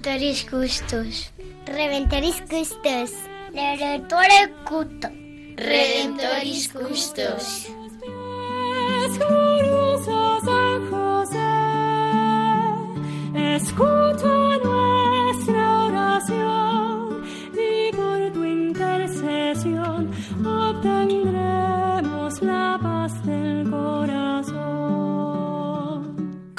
Redentoris Custos. Redentoris Custos. Redentore Cuto. Redentoris Custos. Glorioso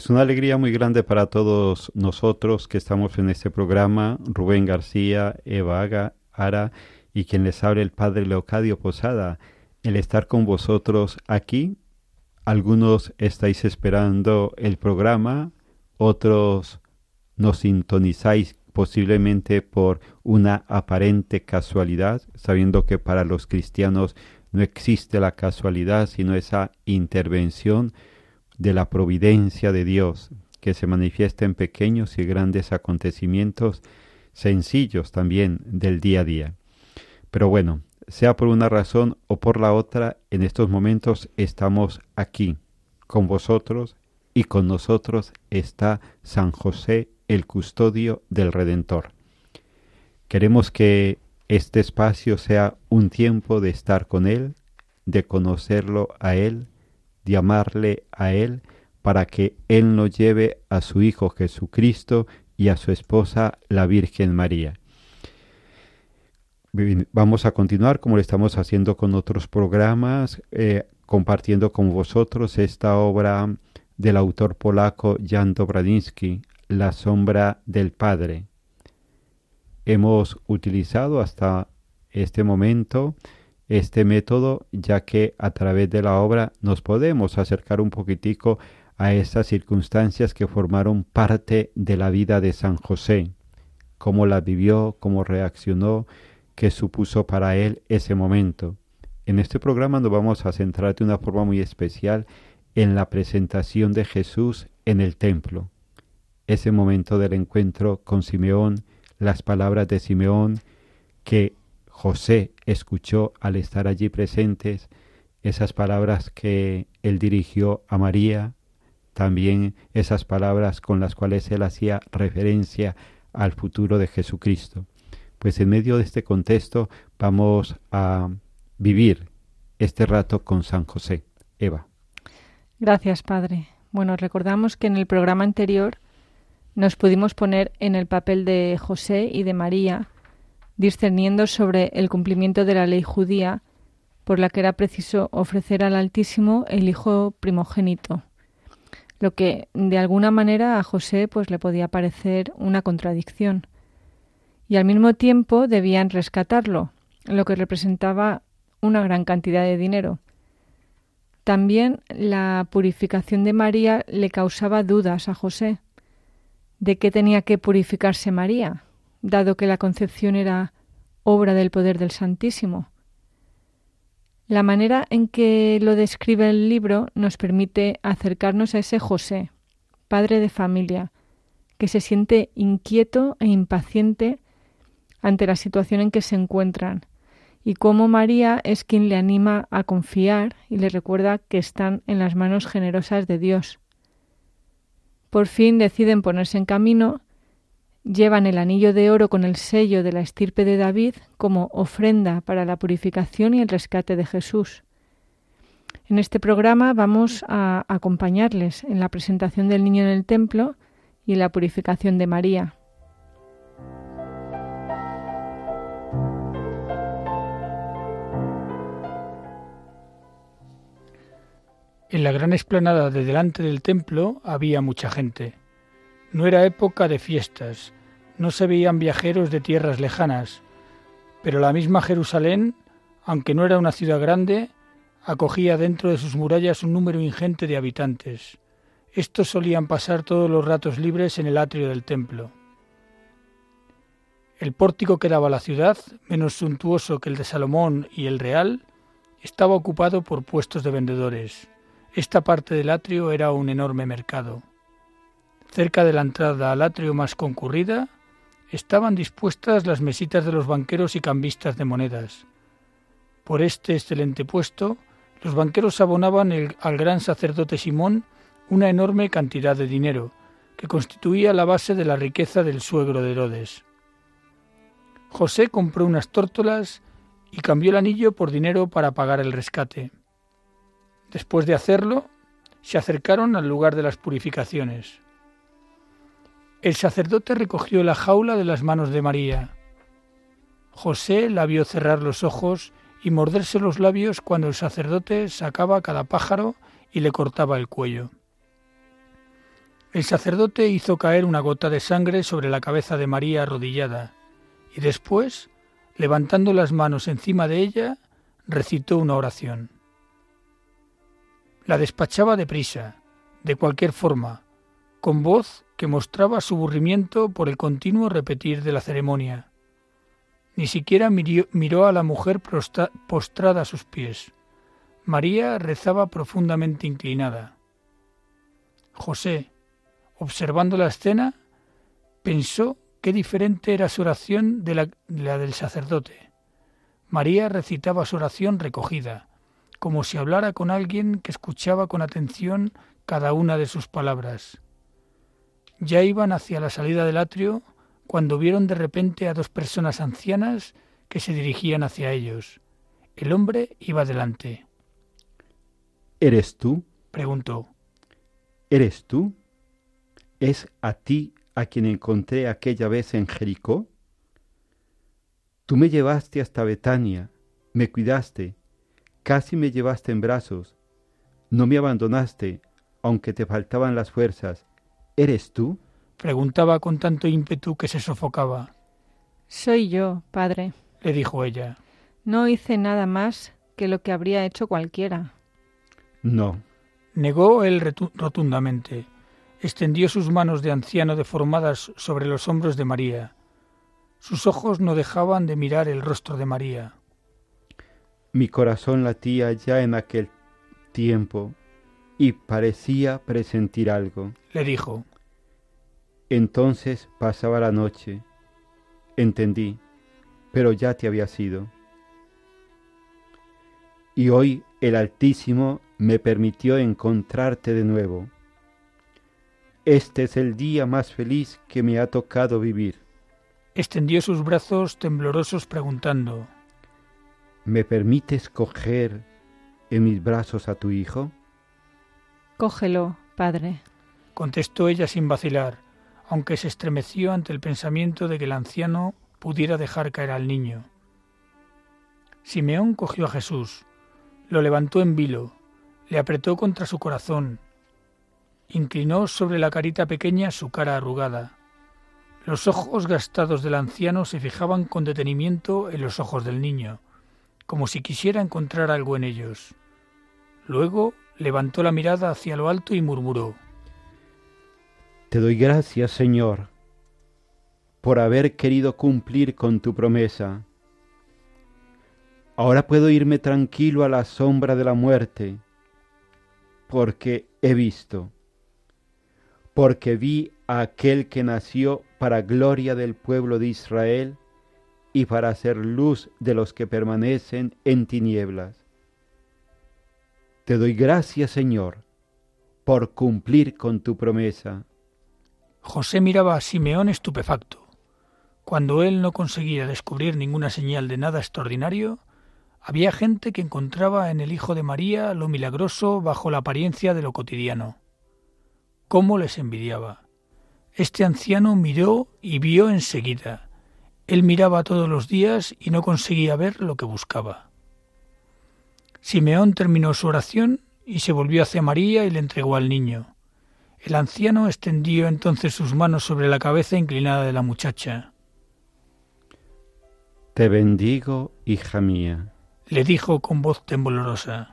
Es una alegría muy grande para todos nosotros que estamos en este programa, Rubén García, Eva Aga, Ara y quien les habla el Padre Leocadio Posada, el estar con vosotros aquí. Algunos estáis esperando el programa, otros nos sintonizáis posiblemente por una aparente casualidad, sabiendo que para los cristianos no existe la casualidad, sino esa intervención de la providencia de Dios, que se manifiesta en pequeños y grandes acontecimientos sencillos también del día a día. Pero bueno, sea por una razón o por la otra, en estos momentos estamos aquí con vosotros y con nosotros está San José, el custodio del Redentor. Queremos que este espacio sea un tiempo de estar con Él, de conocerlo a Él, de amarle a Él, para que Él nos lleve a su Hijo Jesucristo y a su esposa la Virgen María. Vamos a continuar como lo estamos haciendo con otros programas, eh, compartiendo con vosotros esta obra del autor polaco Jan Dobradinsky, La sombra del Padre. Hemos utilizado hasta este momento este método ya que a través de la obra nos podemos acercar un poquitico a estas circunstancias que formaron parte de la vida de San José, cómo la vivió, cómo reaccionó, qué supuso para él ese momento. En este programa nos vamos a centrar de una forma muy especial en la presentación de Jesús en el templo. Ese momento del encuentro con Simeón, las palabras de Simeón que José escuchó al estar allí presentes, esas palabras que él dirigió a María, también esas palabras con las cuales él hacía referencia al futuro de Jesucristo. Pues en medio de este contexto vamos a vivir este rato con San José. Eva. Gracias, Padre. Bueno, recordamos que en el programa anterior nos pudimos poner en el papel de José y de María, discerniendo sobre el cumplimiento de la ley judía, por la que era preciso ofrecer al Altísimo el hijo primogénito, lo que de alguna manera a José pues le podía parecer una contradicción. Y al mismo tiempo debían rescatarlo, lo que representaba una gran cantidad de dinero. También la purificación de María le causaba dudas a José. ¿De qué tenía que purificarse María, dado que la concepción era obra del poder del Santísimo? La manera en que lo describe el libro nos permite acercarnos a ese José, padre de familia, que se siente inquieto e impaciente ante la situación en que se encuentran y cómo María es quien le anima a confiar y le recuerda que están en las manos generosas de Dios. Por fin deciden ponerse en camino, llevan el anillo de oro con el sello de la estirpe de David como ofrenda para la purificación y el rescate de Jesús. En este programa vamos a acompañarles en la presentación del niño en el templo y la purificación de María. En la gran explanada de delante del templo había mucha gente. No era época de fiestas, no se veían viajeros de tierras lejanas, pero la misma Jerusalén, aunque no era una ciudad grande, acogía dentro de sus murallas un número ingente de habitantes. Estos solían pasar todos los ratos libres en el atrio del templo. El pórtico que daba a la ciudad, menos suntuoso que el de Salomón y el real, estaba ocupado por puestos de vendedores. Esta parte del atrio era un enorme mercado. Cerca de la entrada al atrio más concurrida estaban dispuestas las mesitas de los banqueros y cambistas de monedas. Por este excelente puesto, los banqueros abonaban al gran sacerdote Simón una enorme cantidad de dinero, que constituía la base de la riqueza del suegro de Herodes. José compró unas tórtolas y cambió el anillo por dinero para pagar el rescate. Después de hacerlo, se acercaron al lugar de las purificaciones. El sacerdote recogió la jaula de las manos de María. José la vio cerrar los ojos y morderse los labios cuando el sacerdote sacaba cada pájaro y le cortaba el cuello. El sacerdote hizo caer una gota de sangre sobre la cabeza de María arrodillada y después, levantando las manos encima de ella, recitó una oración. La despachaba deprisa, de cualquier forma, con voz que mostraba su aburrimiento por el continuo repetir de la ceremonia. Ni siquiera miró, a la mujer postrada a sus pies. María rezaba profundamente inclinada. José, observando la escena, pensó qué diferente era su oración de la del sacerdote. María recitaba su oración recogida, como si hablara con alguien que escuchaba con atención cada una de sus palabras. Ya iban hacia la salida del atrio cuando vieron de repente a dos personas ancianas que se dirigían hacia ellos. El hombre iba delante. ¿Eres tú? preguntó. ¿Eres tú? ¿Es a ti a quien encontré aquella vez en Jericó? Tú me llevaste hasta Betania, me cuidaste, Casi me llevaste en brazos. No me abandonaste, aunque te faltaban las fuerzas. ¿Eres tú? Preguntaba con tanto ímpetu que se sofocaba. Soy yo, padre, le dijo ella. No hice nada más que lo que habría hecho cualquiera. No. Negó él rotundamente. Extendió sus manos de anciano deformadas sobre los hombros de María. Sus ojos no dejaban de mirar el rostro de María. Mi corazón latía ya en aquel tiempo y parecía presentir algo. Le dijo. Entonces pasaba la noche. Entendí, pero ya te había sido. Y hoy el Altísimo me permitió encontrarte de nuevo. Este es el día más feliz que me ha tocado vivir. Extendió sus brazos temblorosos preguntando, ¿Me permites coger en mis brazos a tu hijo? Cógelo, padre, contestó ella sin vacilar, aunque se estremeció ante el pensamiento de que el anciano pudiera dejar caer al niño. Simeón cogió a Jesús, lo levantó en vilo, le apretó contra su corazón, inclinó sobre la carita pequeña su cara arrugada. Los ojos gastados del anciano se fijaban con detenimiento en los ojos del niño, como si quisiera encontrar algo en ellos. Luego levantó la mirada hacia lo alto y murmuró Te doy gracias, Señor, por haber querido cumplir con tu promesa. Ahora puedo irme tranquilo a la sombra de la muerte, porque he visto, porque vi a aquel que nació para gloria del pueblo de Israel y para hacer luz de los que permanecen en tinieblas. Te doy gracias, Señor, por cumplir con tu promesa. José miraba a Simeón estupefacto. Cuando él no conseguía descubrir ninguna señal de nada extraordinario, había gente que encontraba en el Hijo de María lo milagroso bajo la apariencia de lo cotidiano. ¿Cómo les envidiaba? Este anciano miró y vio enseguida. Él miraba todos los días y no conseguía ver lo que buscaba. Simeón terminó su oración y se volvió hacia María y le entregó al niño. El anciano extendió entonces sus manos sobre la cabeza inclinada de la muchacha. Te bendigo, hija mía le dijo con voz temblorosa.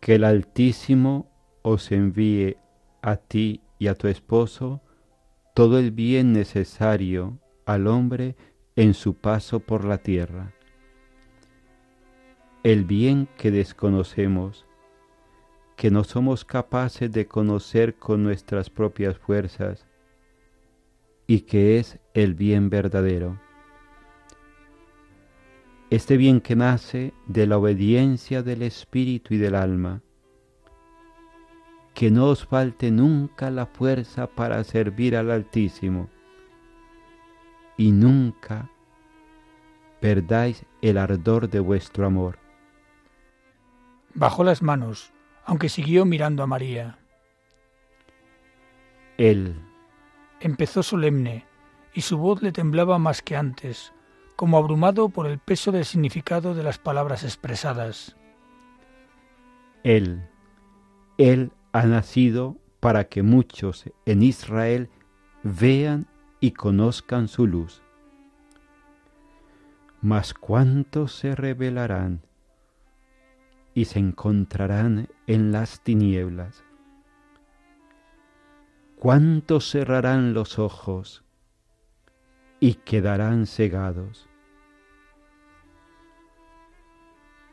Que el Altísimo os envíe a ti y a tu esposo todo el bien necesario al hombre en su paso por la tierra. El bien que desconocemos, que no somos capaces de conocer con nuestras propias fuerzas, y que es el bien verdadero este bien que nace de la obediencia del espíritu y del alma. Que no os falte nunca la fuerza para servir al Altísimo y nunca perdáis el ardor de vuestro amor. Bajó las manos, aunque siguió mirando a María. Él empezó solemne, y su voz le temblaba más que antes, como abrumado por el peso del significado de las palabras expresadas. Él, Él ha nacido para que muchos en Israel vean y conozcan su luz. Mas cuántos se revelarán y se encontrarán en las tinieblas. Cuántos cerrarán los ojos y quedarán cegados.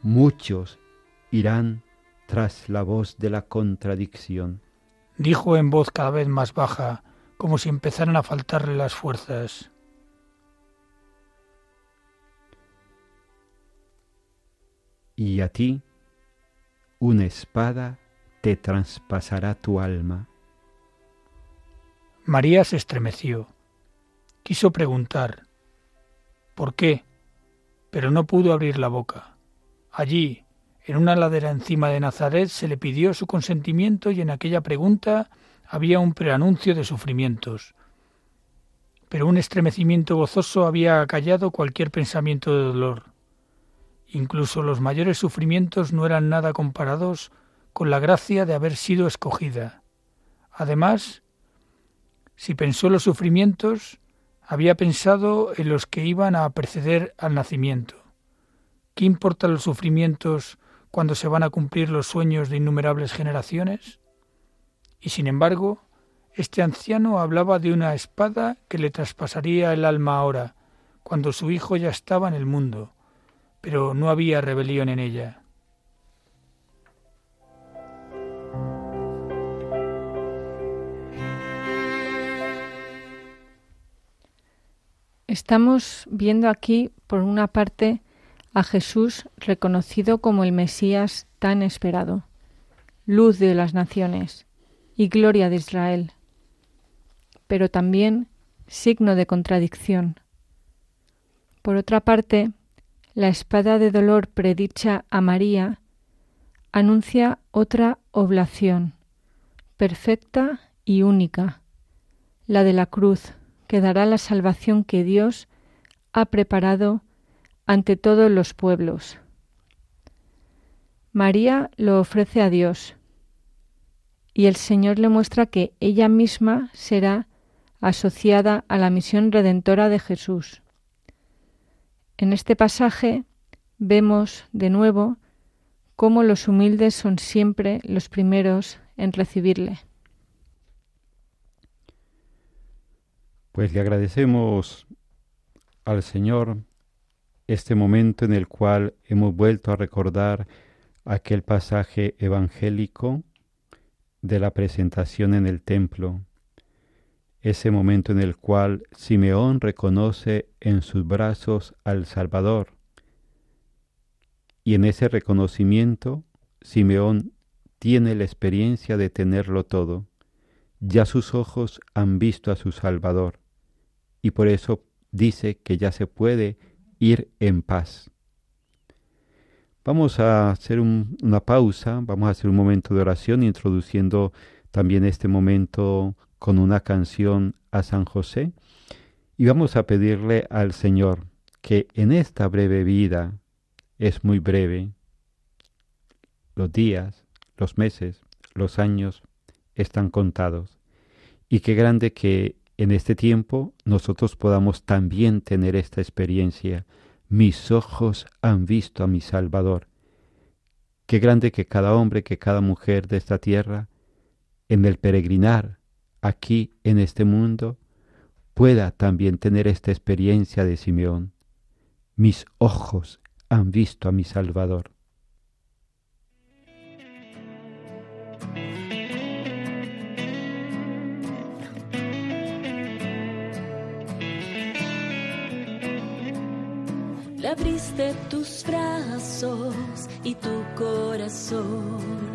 Muchos irán tras la voz de la contradicción. Dijo en voz cada vez más baja, como si empezaran a faltarle las fuerzas. Y a ti una espada te traspasará tu alma. María se estremeció. Quiso preguntar ¿por qué? pero no pudo abrir la boca. Allí, en una ladera encima de Nazaret, se le pidió su consentimiento y en aquella pregunta había un preanuncio de sufrimientos. Pero un estremecimiento gozoso había acallado cualquier pensamiento de dolor. Incluso los mayores sufrimientos no eran nada comparados con la gracia de haber sido escogida. Además, si pensó los sufrimientos, había pensado en los que iban a preceder al nacimiento. ¿Qué importan los sufrimientos cuando se van a cumplir los sueños de innumerables generaciones? Y sin embargo, este anciano hablaba de una espada que le traspasaría el alma ahora, cuando su hijo ya estaba en el mundo, pero no había rebelión en ella. Estamos viendo aquí, por una parte, a Jesús reconocido como el Mesías tan esperado, luz de las naciones y gloria de Israel, pero también signo de contradicción. Por otra parte, la espada de dolor predicha a María anuncia otra oblación, perfecta y única, la de la cruz, que dará la salvación que Dios ha preparado ante todos los pueblos. María lo ofrece a Dios y el Señor le muestra que ella misma será asociada a la misión redentora de Jesús. En este pasaje vemos de nuevo cómo los humildes son siempre los primeros en recibirle. Pues le agradecemos al Señor este momento en el cual hemos vuelto a recordar aquel pasaje evangélico de la presentación en el templo, ese momento en el cual Simeón reconoce en sus brazos al Salvador. Y en ese reconocimiento, Simeón tiene la experiencia de tenerlo todo. Ya sus ojos han visto a su Salvador. Y por eso dice que ya se puede ir en paz. Vamos a hacer una pausa, vamos a hacer un momento de oración introduciendo también este momento con una canción a San José y vamos a pedirle al Señor que en esta breve vida, es muy breve, los días, los meses, los años están contados y qué grande que en este tiempo nosotros podamos también tener esta experiencia. Mis ojos han visto a mi Salvador. Qué grande que cada hombre, que cada mujer de esta tierra, en el peregrinar aquí en este mundo, pueda también tener esta experiencia de Simeón. Mis ojos han visto a mi Salvador. Le abriste tus brazos y tu corazón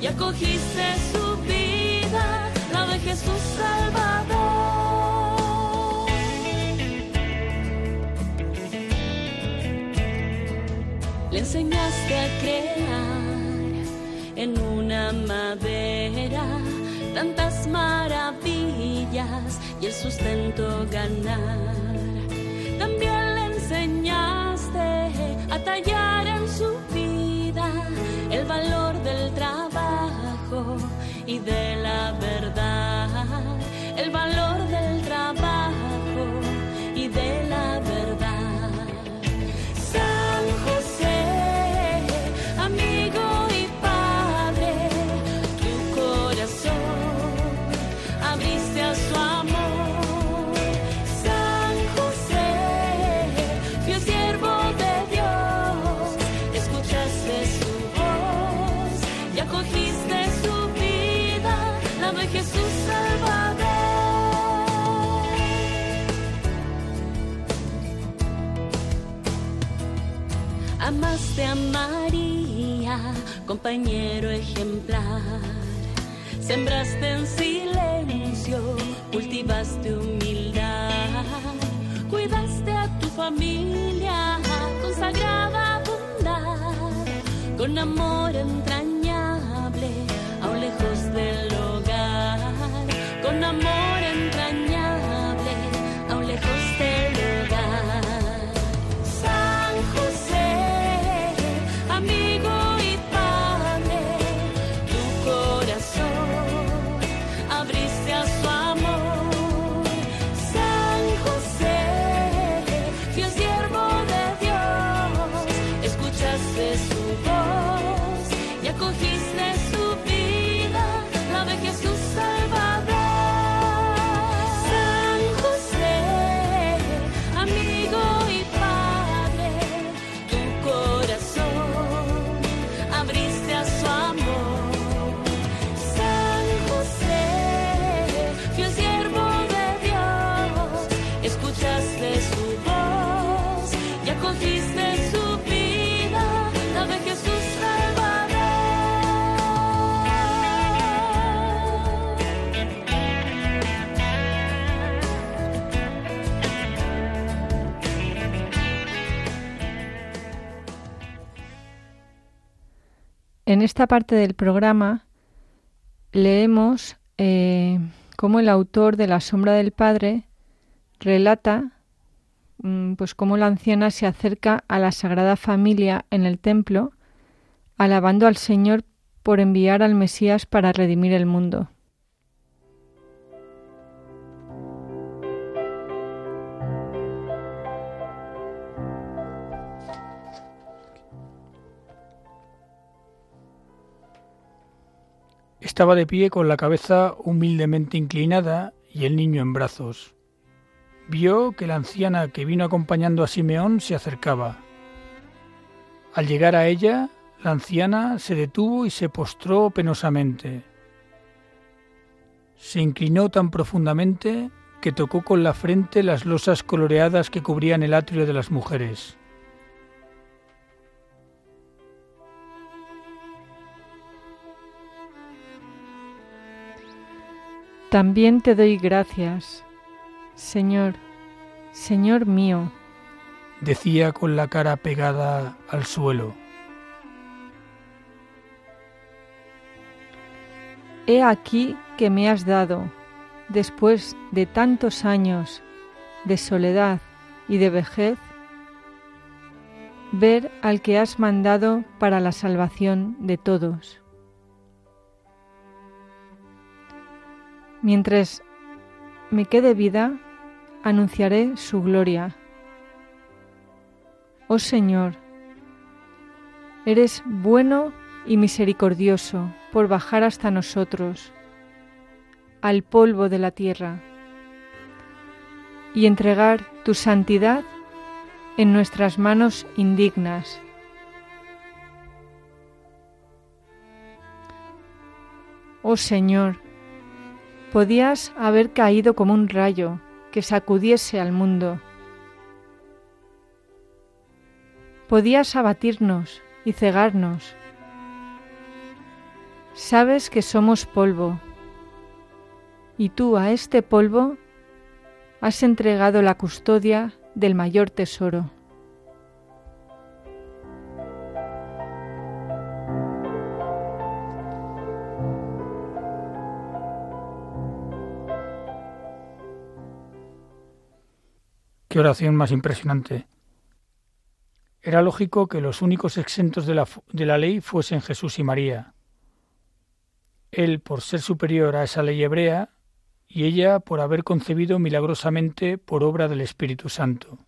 y acogiste su vida, la de Jesús Salvador. Le enseñaste a crear en una madera tantas maravillas y el sustento ganar. También le enseñaste a tallar en su vida el valor del trabajo y de la verdad, Compañero ejemplar. Sembraste en silencio, cultivaste humildad. Cuidaste a tu familia con sagrada bondad, con amor entrañable, aún lejos del hogar. Con amor En esta parte del programa leemos eh, cómo el autor de La sombra del Padre relata mm, pues cómo la anciana se acerca a la Sagrada Familia en el templo, alabando al Señor por enviar al Mesías para redimir el mundo. Estaba de pie con la cabeza humildemente inclinada y el niño en brazos. Vio que la anciana que vino acompañando a Simeón se acercaba. Al llegar a ella, la anciana se detuvo y se postró penosamente. Se inclinó tan profundamente que tocó con la frente las losas coloreadas que cubrían el atrio de las mujeres. También te doy gracias, Señor, Señor mío, decía con la cara pegada al suelo. He aquí que me has dado, después de tantos años de soledad y de vejez, ver al que has mandado para la salvación de todos. Mientras me quede vida, anunciaré su gloria. Oh Señor, eres bueno y misericordioso por bajar hasta nosotros, al polvo de la tierra, y entregar tu santidad en nuestras manos indignas. Oh Señor, podías haber caído como un rayo que sacudiese al mundo. Podías abatirnos y cegarnos. Sabes que somos polvo, y tú a este polvo has entregado la custodia del mayor tesoro. Oración más impresionante. Era lógico que los únicos exentos de la, de la, ley fuesen Jesús y María. Él por ser superior a esa ley hebrea y ella por haber concebido milagrosamente por obra del Espíritu Santo.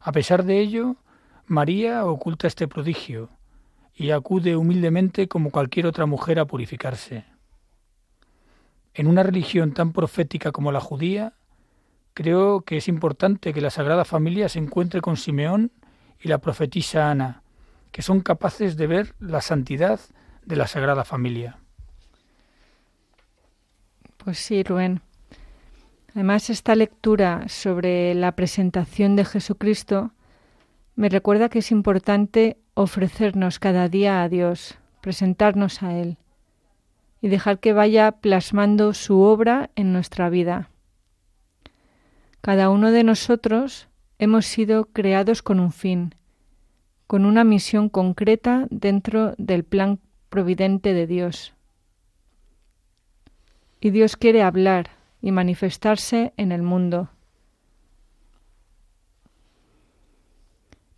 A pesar de ello, María oculta este prodigio y acude humildemente como cualquier otra mujer a purificarse. En una religión tan profética como la judía, creo que es importante que la Sagrada Familia se encuentre con Simeón y la profetisa Ana, que son capaces de ver la santidad de la Sagrada Familia. Pues sí, Rubén. Además, esta lectura sobre la presentación de Jesucristo me recuerda que es importante ofrecernos cada día a Dios, presentarnos a Él y dejar que vaya plasmando su obra en nuestra vida. Cada uno de nosotros hemos sido creados con un fin, con una misión concreta dentro del plan providente de Dios. Y Dios quiere hablar y manifestarse en el mundo.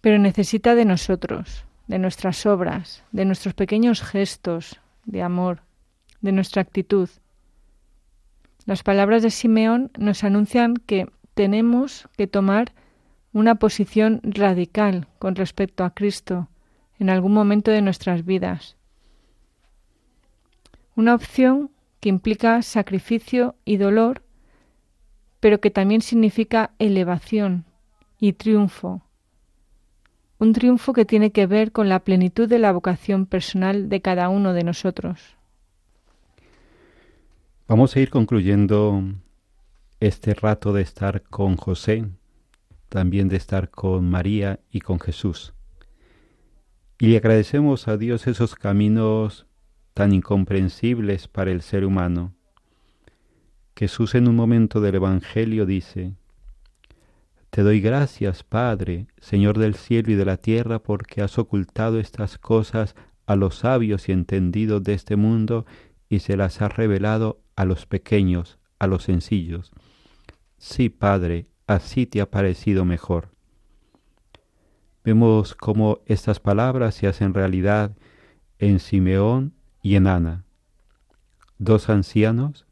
Pero necesita de nosotros, de nuestras obras, de nuestros pequeños gestos de amor, de nuestra actitud. Las palabras de Simeón nos anuncian que tenemos que tomar una posición radical con respecto a Cristo en algún momento de nuestras vidas. Una opción que implica sacrificio y dolor, pero que también significa elevación y triunfo. Un triunfo que tiene que ver con la plenitud de la vocación personal de cada uno de nosotros. Vamos a ir concluyendo este rato de estar con José, también de estar con María y con Jesús. Y le agradecemos a Dios esos caminos tan incomprensibles para el ser humano. Jesús en un momento del Evangelio dice, Te doy gracias, Padre, Señor del cielo y de la tierra, porque has ocultado estas cosas a los sabios y entendidos de este mundo y se las has revelado a los pequeños, a los sencillos. Sí, Padre, así te ha parecido mejor. Vemos cómo estas palabras se hacen realidad en Simeón y en Ana, dos ancianos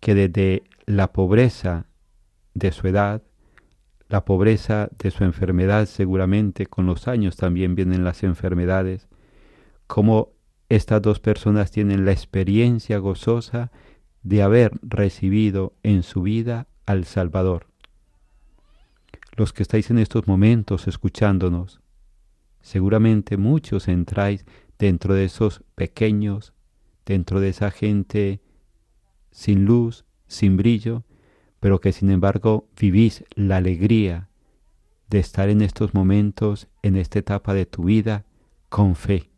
que desde la pobreza de su edad, la pobreza de su enfermedad seguramente, con los años también vienen las enfermedades, como estas dos personas tienen la experiencia gozosa de haber recibido en su vida al Salvador. Los que estáis en estos momentos escuchándonos, seguramente muchos entráis dentro de esos pequeños, dentro de esa gente sin luz, sin brillo, pero que sin embargo vivís la alegría de estar en estos momentos, en esta etapa de tu vida, con fe,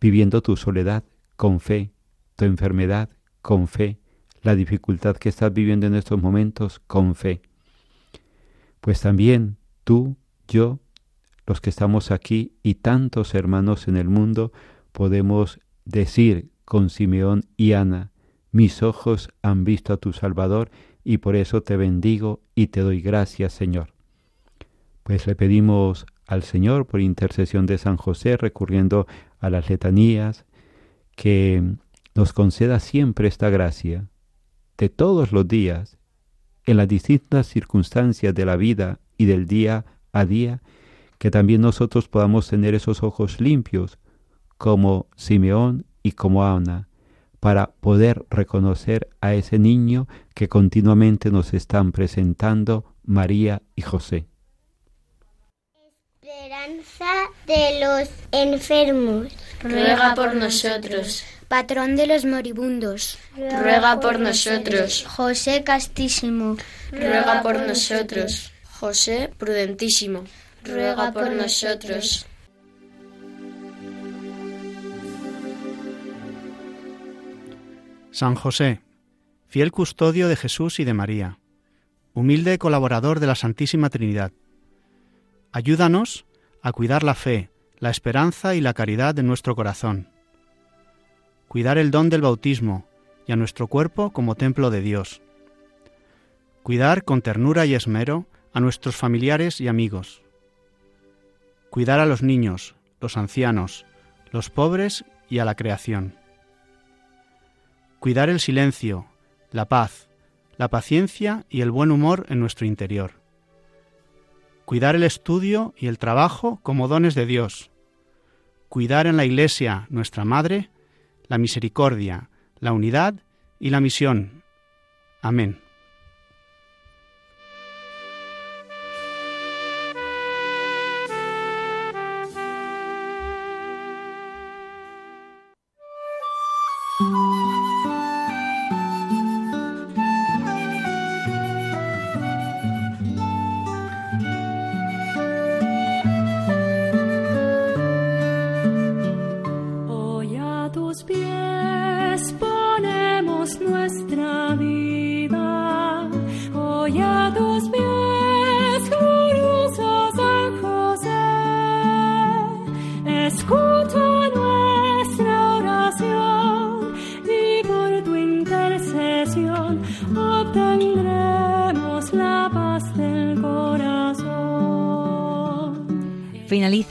viviendo tu soledad con fe, tu enfermedad con fe, la dificultad que estás viviendo en estos momentos con fe. Pues también tú, yo, los que estamos aquí y tantos hermanos en el mundo, podemos decir con Simeón y Ana, mis ojos han visto a tu Salvador y por eso te bendigo y te doy gracias, Señor. Pues le pedimos al Señor por intercesión de San José, recurriendo a las letanías, que nos conceda siempre esta gracia de todos los días, en las distintas circunstancias de la vida y del día a día, que también nosotros podamos tener esos ojos limpios, como Simeón y como Ana, para poder reconocer a ese niño que continuamente nos están presentando María y José. Esperanza de los enfermos. Ruega por nosotros. Patrón de los moribundos. Ruega por nosotros. José Castísimo. Ruega por nosotros. José Prudentísimo. Ruega por nosotros. San José, fiel custodio de Jesús y de María, humilde colaborador de la Santísima Trinidad, ayúdanos a cuidar la fe, la esperanza y la caridad de nuestro corazón, cuidar el don del bautismo y a nuestro cuerpo como templo de Dios, cuidar con ternura y esmero a nuestros familiares y amigos, cuidar a los niños, los ancianos, los pobres y a la creación cuidar el silencio, la paz, la paciencia y el buen humor en nuestro interior. Cuidar el estudio y el trabajo como dones de Dios. Cuidar en la Iglesia, nuestra Madre, la misericordia, la unidad y la misión. Amén.